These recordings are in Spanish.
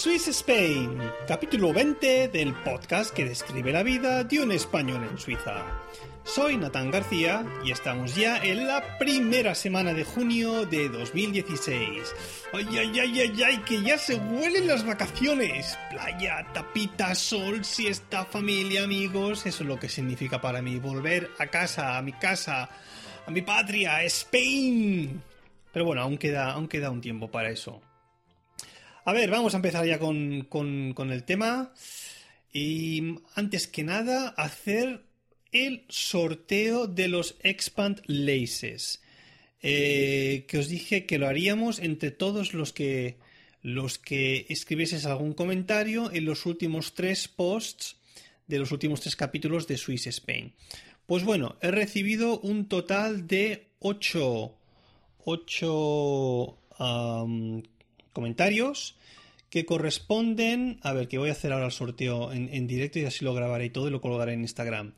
Swiss Spain, capítulo 20 del podcast que describe la vida de un español en Suiza. Soy Natán García y estamos ya en la primera semana de junio de 2016. ¡Ay, ay, ay, ay, ay! ¡Que ya se huelen las vacaciones! Playa, tapita, sol, siesta, familia, amigos. Eso es lo que significa para mí volver a casa, a mi casa, a mi patria, Spain. Pero bueno, aún queda, aún queda un tiempo para eso. A ver, vamos a empezar ya con, con, el tema. Y antes que nada, hacer el sorteo de los Expand Laces. Eh, que os dije que lo haríamos entre todos los que los que escribieses algún comentario en los últimos tres posts de los últimos tres capítulos de Swiss Spain. Pues bueno, he recibido un total de 8 ocho comentarios que corresponden, a ver, que voy a hacer ahora el sorteo en, directo y así lo grabaré y todo y lo colgaré en Instagram,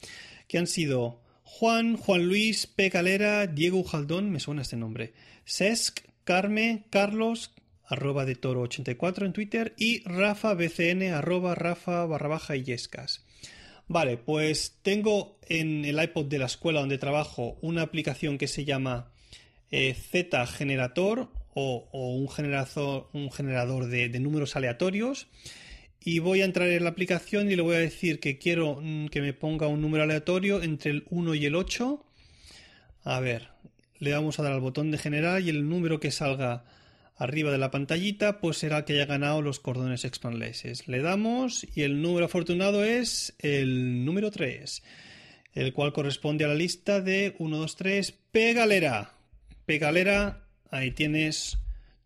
que han sido Juan, Juan Luis, P. Calera, Diego Ujaldón, me suena este nombre, Sesc, Carme, Carlos, arroba de toro 84 en Twitter y Rafa BCN, arroba Rafa barra baja y yescas. Vale, pues tengo en el iPod de la escuela donde trabajo una aplicación que se llama eh, Z generator o, un, generador, de, números aleatorios y voy a entrar en la aplicación y le voy a decir que quiero mm, que me ponga un número aleatorio entre el 1 y el 8. A ver, le vamos a dar al botón de generar y el número que salga arriba de la pantallita pues será el que haya ganado los cordones expanleses. Le damos y el número afortunado es el número 3, el cual corresponde a la lista de 1, 2, 3, Pegalera. Pegalera, ahí tienes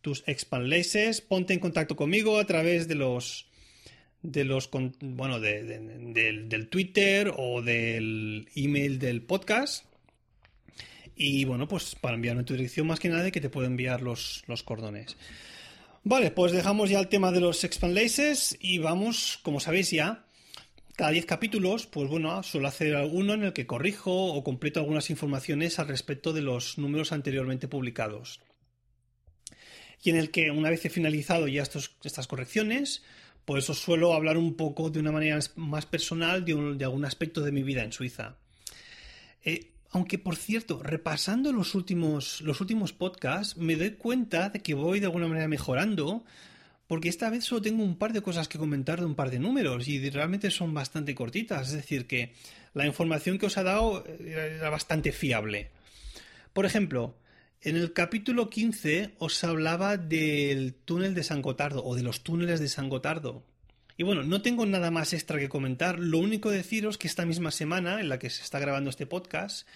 tus expanlaces. Ponte en contacto conmigo a través de los de los bueno del, Twitter o del email del podcast y bueno pues para enviarme tu dirección más que nada que te puedo enviar los, los cordones vale pues dejamos ya el tema de los expanlaces y vamos como sabéis ya cada 10 capítulos, pues bueno, suelo hacer alguno en el que corrijo o completo algunas informaciones al respecto de los números anteriormente publicados. Y en el que, una vez he finalizado ya estas correcciones, pues os suelo hablar un poco de una manera más personal de, algún aspecto de mi vida en Suiza. Eh, aunque, por cierto, repasando los últimos, los últimos podcasts, me doy cuenta de que voy de alguna manera mejorando porque esta vez solo tengo un par de cosas que comentar de un par de números y realmente son bastante cortitas, es decir, que la información que os ha dado era bastante fiable. Por ejemplo, en el capítulo 15 os hablaba del túnel de San Gotardo o de los túneles de San Gotardo. Y bueno, no tengo nada más extra que comentar, lo único deciros que esta misma semana en la que se está grabando este podcast,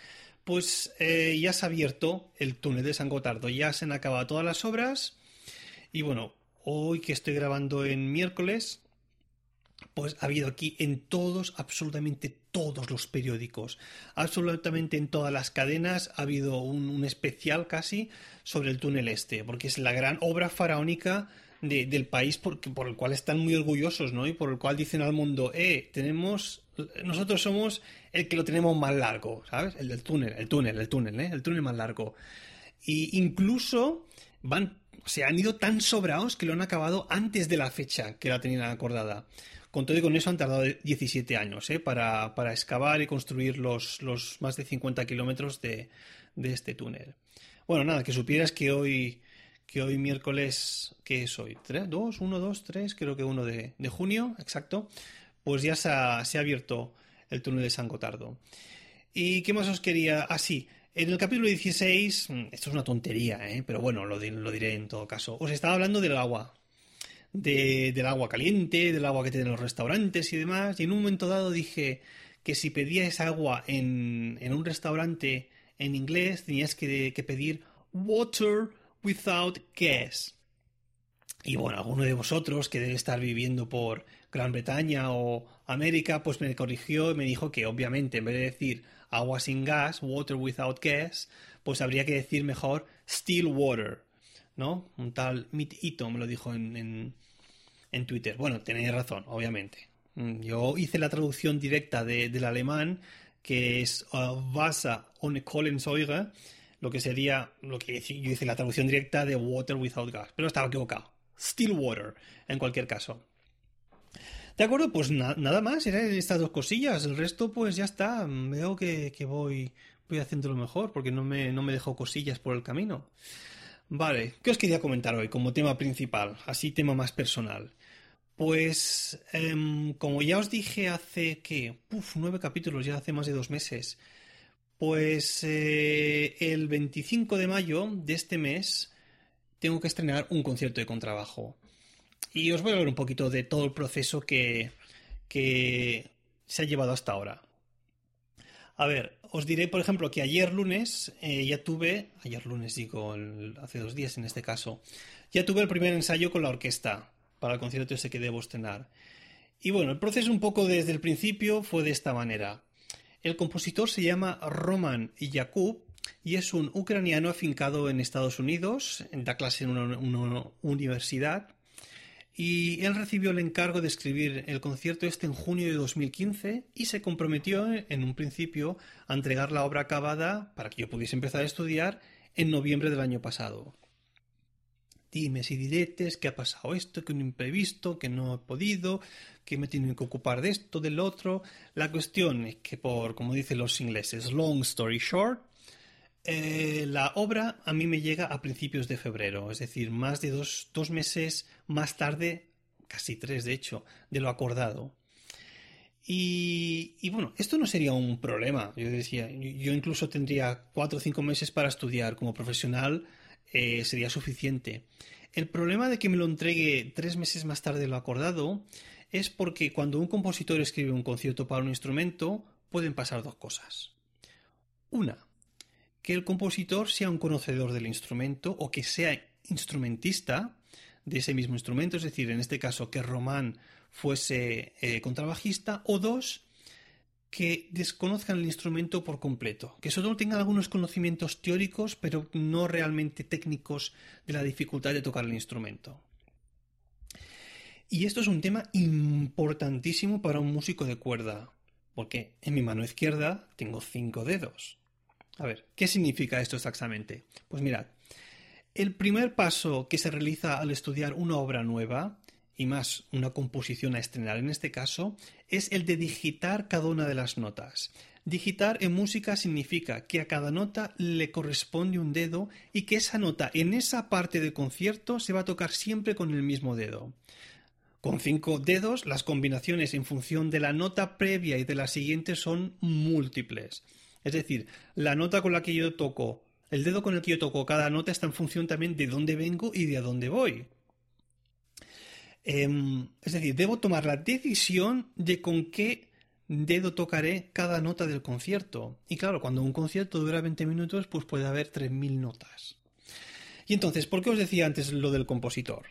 pues eh, ya se ha abierto el túnel de San Gotardo, ya se han acabado todas las obras. Y bueno, hoy que estoy grabando en miércoles, pues ha habido aquí en todos, absolutamente todos los periódicos, absolutamente en todas las cadenas ha habido un, especial casi sobre el túnel este, porque es la gran obra faraónica del país por, el cual están muy orgullosos, ¿no? Y por el cual dicen al mundo, eh, tenemos, nosotros somos el que lo tenemos más largo, ¿sabes? El del túnel, el túnel, el túnel, ¿eh? El túnel más largo. Y incluso se han ido tan sobrados que lo han acabado antes de la fecha que la tenían acordada. Con todo y con eso han tardado 17 años ¿eh? para, excavar y construir los, los más de 50 kilómetros de, este túnel. Bueno, nada, que supieras que hoy, que hoy miércoles, ¿qué es hoy? ¿3? ¿2? ¿1, 2, 3? Creo que 1 de, junio, exacto. Pues ya se ha, abierto el túnel de San Gotardo. ¿Y qué más os quería? Ah, sí. En el capítulo 16, mm, esto es una tontería, ¿eh? pero bueno, lo, diré en todo caso. Os estaba hablando del agua. Del agua caliente, del agua que tienen los restaurantes y demás. Y en un momento dado dije que si pedías agua en, un restaurante en inglés, tenías que, que pedir water without gas. Y bueno, alguno de vosotros que debe estar viviendo por Gran Bretaña o América, pues me corrigió y me dijo que obviamente en vez de decir agua sin gas, water without gas, pues habría que decir mejor still water, ¿no? Un tal Mit me lo dijo en, en, Twitter. Bueno, tenéis razón, obviamente. Mm, yo hice la traducción directa del alemán, que es uh, Wasser ohne Kohlensäure, lo que sería, lo que yo hice la traducción directa de water without gas, pero estaba equivocado. Still water, en cualquier caso. De acuerdo, pues nada más, eran estas dos cosillas. El resto, pues ya está. Veo que, voy, voy haciéndolo mejor porque no me, no me dejo cosillas por el camino. Vale, ¿qué os quería comentar hoy como tema principal? Así tema más personal. Pues, em, como ya os dije hace, ¿qué? Uf, nueve capítulos, ya hace más de dos meses. Pues eh, el 25 de mayo de este mes tengo que estrenar un concierto de contrabajo. Y os voy a hablar un poquito de todo el proceso que, se ha llevado hasta ahora. A ver, os diré, por ejemplo, que ayer lunes eh, ya tuve, ayer lunes digo, hace dos días en este caso, ya tuve el primer ensayo con la orquesta para el concierto ese que debo estrenar. Y bueno, el proceso un poco desde el principio fue de esta manera. El compositor se llama Roman Yakub y es un ucraniano afincado en Estados Unidos, da clase en una universidad y él recibió el encargo de escribir el concierto este en junio de 2015 y se comprometió en un principio a entregar la obra acabada para que yo pudiese empezar a estudiar en noviembre del año pasado. Dime si diretes, que ha pasado esto, que un imprevisto, que no he podido, que me tienen que ocupar de esto, del otro. La cuestión es que por, como dicen los ingleses, long story short, eh, la obra a mí me llega a principios de febrero, es decir, más de dos, meses más tarde, casi tres de hecho, de lo acordado. Y, bueno, esto no sería un problema. Yo decía, yo incluso tendría cuatro o cinco meses para estudiar como profesional, eh, sería suficiente. El problema de que me lo entregue tres meses más tarde de lo acordado es porque cuando un compositor escribe un concierto para un instrumento, pueden pasar dos cosas. Una, que el compositor sea un conocedor del instrumento o que sea instrumentista de ese mismo instrumento, es decir, en este caso que Román fuese eh, contrabajista, o dos, que desconozcan el instrumento por completo, que solo tengan algunos conocimientos teóricos, pero no realmente técnicos de la dificultad de tocar el instrumento. Y esto es un tema importantísimo para un músico de cuerda, porque en mi mano izquierda tengo cinco dedos. A ver, ¿qué significa esto exactamente? Pues mirad, el primer paso que se realiza al estudiar una obra nueva, y más una composición a estrenar en este caso, es el de digitar cada una de las notas. Digitar en música significa que a cada nota le corresponde un dedo y que esa nota en esa parte del concierto se va a tocar siempre con el mismo dedo. Con cinco dedos, las combinaciones en función de la nota previa y de la siguiente son múltiples. Es decir, la nota con la que yo toco, el dedo con el que yo toco cada nota está en función también de dónde vengo y de a dónde voy. Em, es decir, debo tomar la decisión de con qué dedo tocaré cada nota del concierto. Y claro, cuando un concierto dura 20 minutos, pues puede haber 3.000 notas. Y entonces, ¿por qué os decía antes lo del compositor?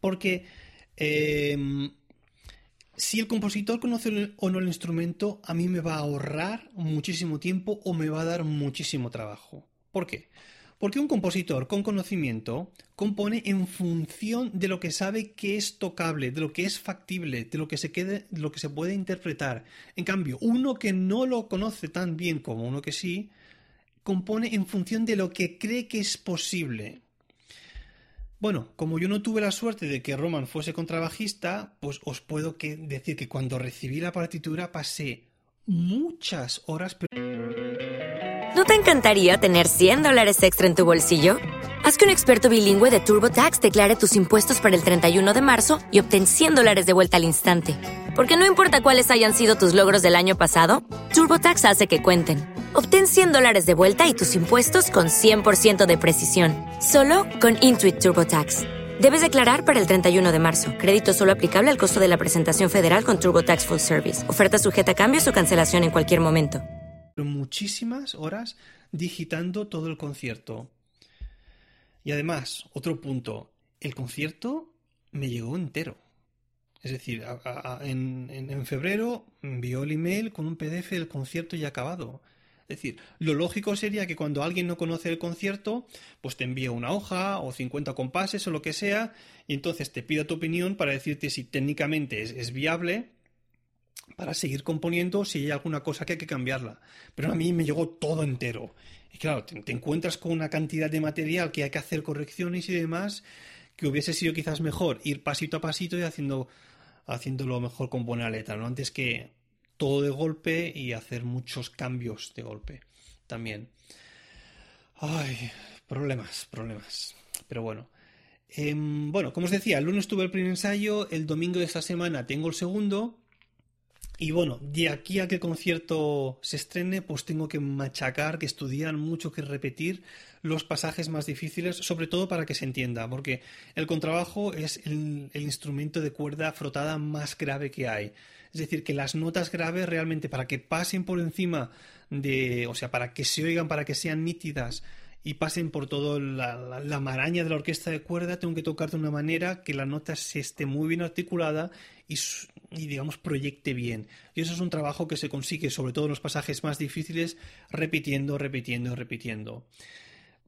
Porque em, si el compositor conoce o no el instrumento, a mí me va a ahorrar muchísimo tiempo o me va a dar muchísimo trabajo. ¿Por qué? Porque un compositor con conocimiento compone en función de lo que sabe que es tocable, de lo que es factible, de lo que se de lo que se puede interpretar. En cambio, uno que no lo conoce tan bien como uno que sí, compone en función de lo que cree que es posible. Bueno, como yo no tuve la suerte de que Roman fuese contrabajista, pues os puedo decir que cuando recibí la partitura pasé muchas horas. ¿No te encantaría tener 100 dólares extra en tu bolsillo? Haz que un experto bilingüe de TurboTax declare tus impuestos para el 31 de marzo y obtén 100 dólares de vuelta al instante. Porque no importa cuáles hayan sido tus logros del año pasado, TurboTax hace que cuenten Obtén 100 dólares de vuelta y tus impuestos con 100% de precisión, solo con Intuit TurboTax. Debes declarar para el 31 de marzo. Crédito solo aplicable al costo de la presentación federal con TurboTax Full Service. Oferta sujeta a cambios o cancelación en cualquier momento. Muchísimas horas digitando todo el concierto. Y además, otro punto, el concierto me llegó entero. Es decir, en, en, febrero envió el email con un PDF del concierto ya acabado. Es decir, lo lógico sería que cuando alguien no conoce el concierto, pues te envíe una hoja o 50 compases o lo que sea, y entonces te pida tu opinión para decirte si técnicamente es, viable para seguir componiendo si hay alguna cosa que hay que cambiarla. Pero a mí me llegó todo entero. Y claro, te, te, encuentras con una cantidad de material que hay que hacer correcciones y demás, que hubiese sido quizás mejor ir pasito a pasito y haciendo, haciéndolo mejor con buena letra, ¿no? Antes que todo de golpe y hacer muchos cambios de golpe también. Ay, problemas, problemas. Pero bueno. Em, bueno, como os decía, el lunes tuve el primer ensayo, el domingo de esta semana tengo el segundo. Y bueno, de aquí a que el concierto se estrene, pues tengo que machacar, que estudiar mucho, que repetir los pasajes más difíciles, sobre todo para que se entienda, porque el contrabajo es el instrumento de cuerda frotada más grave que hay. Es decir, que las notas graves realmente para que pasen por encima de, o sea, para que se oigan, para que sean nítidas y pasen por toda la, maraña de la orquesta de cuerda, tengo que tocar de una manera que la nota se esté muy bien articulada y, y, digamos, proyecte bien. Y eso es un trabajo que se consigue, sobre todo en los pasajes más difíciles, repitiendo, repitiendo, repitiendo.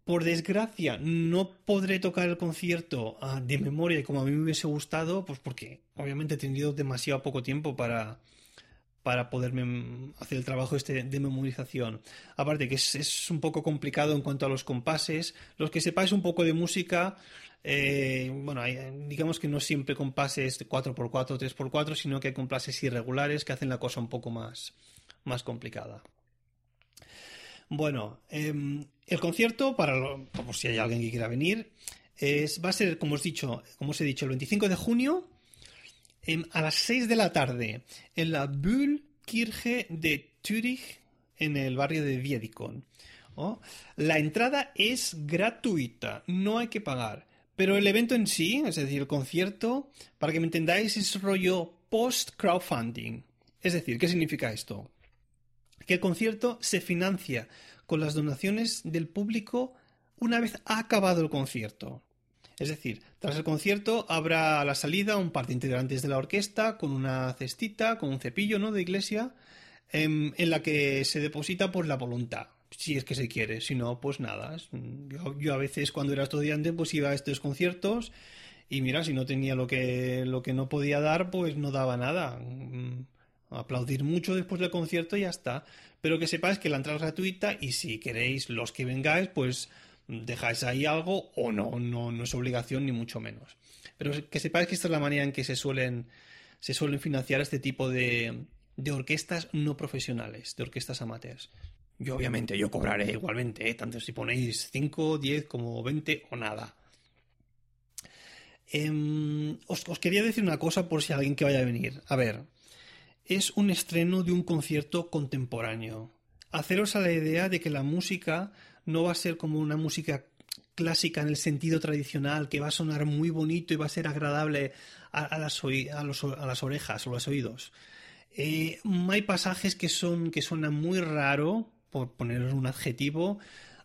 Por desgracia, no podré tocar el concierto ah, de memoria como a mí me hubiese gustado, pues porque obviamente he tenido demasiado poco tiempo para, para poderme hacer el trabajo este de memorización. Aparte que es, un poco complicado en cuanto a los compases. Los que sepáis un poco de música, eh, bueno, digamos que no siempre compases de 4x4 3x4, sino que hay compases irregulares que hacen la cosa un poco más, más complicada. Bueno, em, el concierto, para por si hay alguien que quiera venir, es, va a ser, como os, dicho, como os he dicho, el 25 de junio em, a las 6 de la tarde en la Bühlkirche de Zürich, en el barrio de Wiedikon. La entrada es gratuita, no hay que pagar. Pero el evento en sí, es decir, el concierto, para que me entendáis, es rollo post-crowdfunding. Es decir, ¿qué significa esto? que el concierto se financia con las donaciones del público una vez ha acabado el concierto. Es decir, tras el concierto habrá a la salida un par de integrantes de la orquesta con una cestita, con un cepillo ¿no? de iglesia, en, la que se deposita por la voluntad, si es que se quiere, si no, pues nada. Yo, yo, a veces cuando era estudiante pues iba a estos conciertos y mira, si no tenía lo que, lo que no podía dar, pues no daba nada aplaudir mucho después del concierto y ya está. Pero que sepáis que la entrada es gratuita y si queréis los que vengáis, pues dejáis ahí algo o no, no, no es obligación ni mucho menos. Pero que sepáis que esta es la manera en que se suelen, se suelen financiar este tipo de, de orquestas no profesionales, de orquestas amateurs. Yo obviamente, yo cobraré igualmente, ¿eh? tanto si ponéis 5, 10 como 20 o nada. Em, os, os, quería decir una cosa por si alguien que vaya a venir. A ver, es un estreno de un concierto contemporáneo. Haceros a la idea de que la música no va a ser como una música clásica en el sentido tradicional, que va a sonar muy bonito y va a ser agradable a, las, a, las, orejas o los oídos. Eh, hay pasajes que, son, que suenan muy raro, por poner un adjetivo.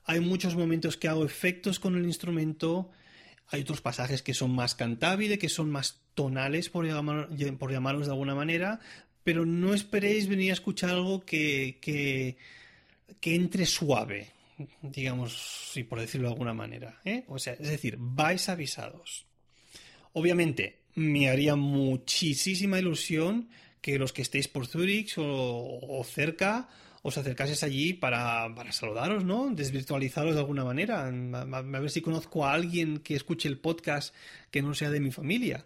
Hay muchos momentos que hago efectos con el instrumento. Hay otros pasajes que son más cantabile, que son más tonales, por, por llamarlos de alguna manera, pero no esperéis venir a escuchar algo que, que, entre suave, digamos, si por decirlo de alguna manera. ¿eh? O sea, es decir, vais avisados. Obviamente, me haría muchísima ilusión que los que estéis por Zurich o, cerca os acercases allí para, para, saludaros, ¿no? Desvirtualizaros de alguna manera. A, ver si conozco a alguien que escuche el podcast que no sea de mi familia.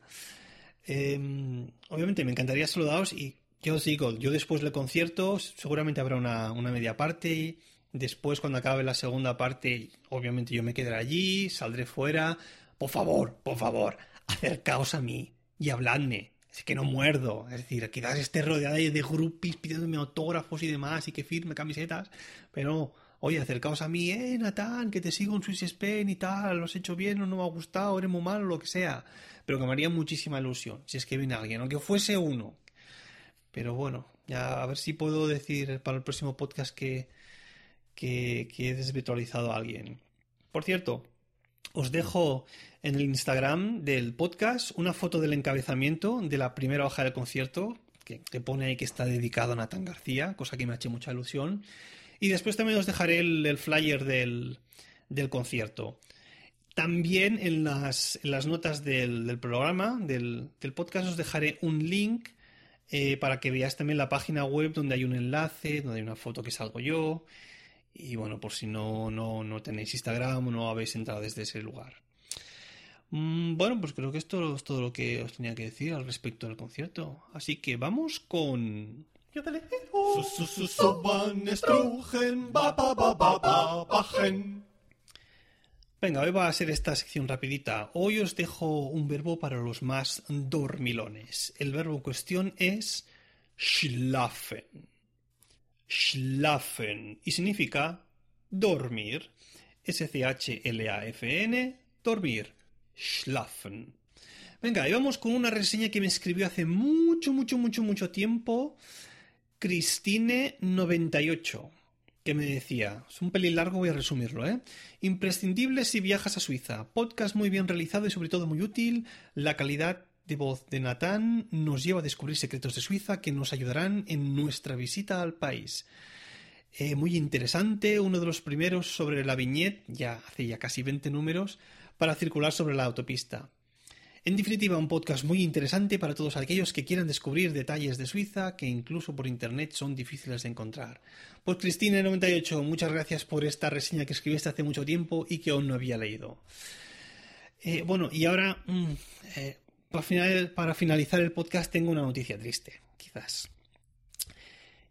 Em, obviamente me encantaría saludaros y yo os digo, yo después del concierto seguramente habrá una, media parte. Después, cuando acabe la segunda parte, obviamente yo me quedaré allí, saldré fuera. Por favor, por favor, acercaos a mí y habladme. es que no muerdo. Es decir, quizás esté rodeada de groupies pidiéndome autógrafos y demás y que firme camisetas, pero oye, acercaos a mí, eh, Natán, que te sigo en Swiss Spain y tal, lo has hecho bien o no me ha gustado, eres muy malo, lo que sea. Pero que me haría muchísima ilusión si es que viene alguien, aunque fuese uno. Pero bueno, ya a ver si puedo decir para el próximo podcast que, que, que he desvirtualizado a alguien. Por cierto, os dejo en el Instagram del podcast una foto del encabezamiento de la primera hoja del concierto, que, te pone ahí que está dedicado a Nathan García, cosa que me ha hecho mucha ilusión. Y después también os dejaré el, flyer del, concierto. También en las, notas del, programa, del, podcast, os dejaré un link eh, para que veáis también la página web donde hay un enlace, donde hay una foto que salgo yo. Y bueno, por si no, no, no tenéis Instagram o no habéis entrado desde ese lugar. Mm, bueno, pues creo que esto es todo lo que os tenía que decir al respecto del concierto. Así que vamos con Venga, hoy va a ser esta sección rapidita. Hoy os dejo un verbo para los más dormilones. El verbo en cuestión es schlafen. Schlafen. Y significa dormir. S-C-H-L-A-F-N. Dormir. Schlafen. Venga, y vamos con una reseña que me escribió hace mucho, mucho, mucho, mucho tiempo Cristine98, que me decía, es un pelín largo, voy a resumirlo, ¿eh? Imprescindible si viajas a Suiza. Podcast muy bien realizado y sobre todo muy útil. La calidad de voz de Natán nos lleva a descubrir secretos de Suiza que nos ayudarán en nuestra visita al país. Eh, muy interesante, uno de los primeros sobre la viñeta, ya hace ya casi 20 números, para circular sobre la autopista. En definitiva, un podcast muy interesante para todos aquellos que quieran descubrir detalles de Suiza que incluso por internet son difíciles de encontrar. Pues Cristina98, muchas gracias por esta reseña que escribiste hace mucho tiempo y que aún no había leído. Eh, bueno, y ahora, mm, eh, para, finalizar el podcast, tengo una noticia triste, quizás.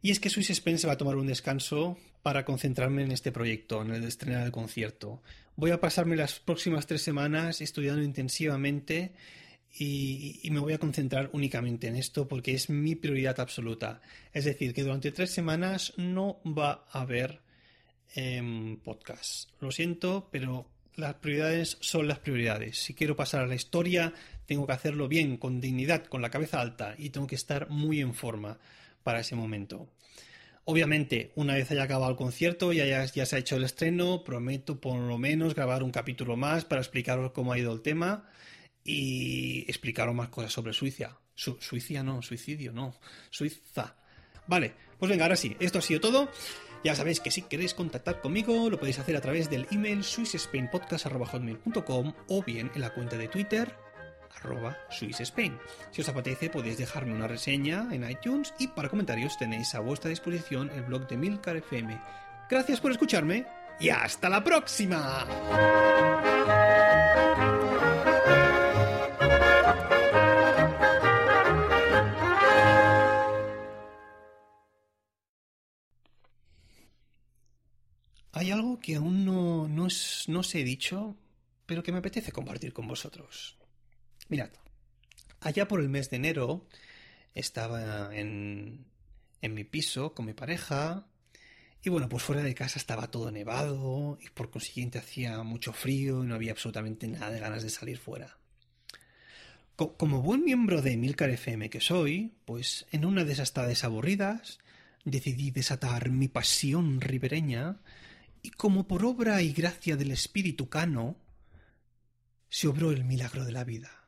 Y es que Swiss Spain se va a tomar un descanso para concentrarme en este proyecto, en el de estrenar el concierto. Voy a pasarme las próximas tres semanas estudiando intensivamente y, me voy a concentrar únicamente en esto porque es mi prioridad absoluta. Es decir, que durante tres semanas no va a haber em, podcast. Lo siento, pero las prioridades son las prioridades. Si quiero pasar a la historia, tengo que hacerlo bien, con dignidad, con la cabeza alta y tengo que estar muy en forma para ese momento. Obviamente, una vez haya acabado el concierto, ya, ya, se ha hecho el estreno, prometo por lo menos grabar un capítulo más para explicaros cómo ha ido el tema y explicaros más cosas sobre Suiza. Suiza no, suicidio no, Suiza. Vale, pues venga, ahora sí, esto ha sido todo. Ya sabéis que si queréis contactar conmigo lo podéis hacer a través del email swissspainpodcast.com o bien en la cuenta de Twitter arroba. Si os apetece podéis dejarme una reseña en iTunes y para comentarios tenéis a vuestra disposición el blog de Milcar FM. Gracias por escucharme y hasta la próxima. Hay algo que aún no, no, no os he dicho, pero que me apetece compartir con vosotros. Mirad, allá por el mes de enero estaba en, en mi piso con mi pareja y bueno, pues fuera de casa estaba todo nevado y por consiguiente hacía mucho frío y no había absolutamente nada de ganas de salir fuera. como buen miembro de Milcar FM que soy, pues en una de esas tardes aburridas decidí desatar mi pasión ribereña y como por obra y gracia del espíritu cano se obró el milagro de la vida.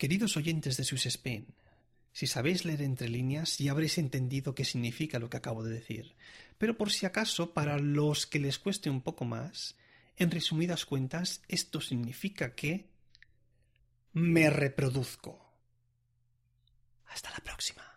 Queridos oyentes de Swiss Spain, si sabéis leer entre líneas ya habréis entendido qué significa lo que acabo de decir, pero por si acaso, para los que les cueste un poco más, en resumidas cuentas, esto significa que me reproduzco. Hasta la próxima.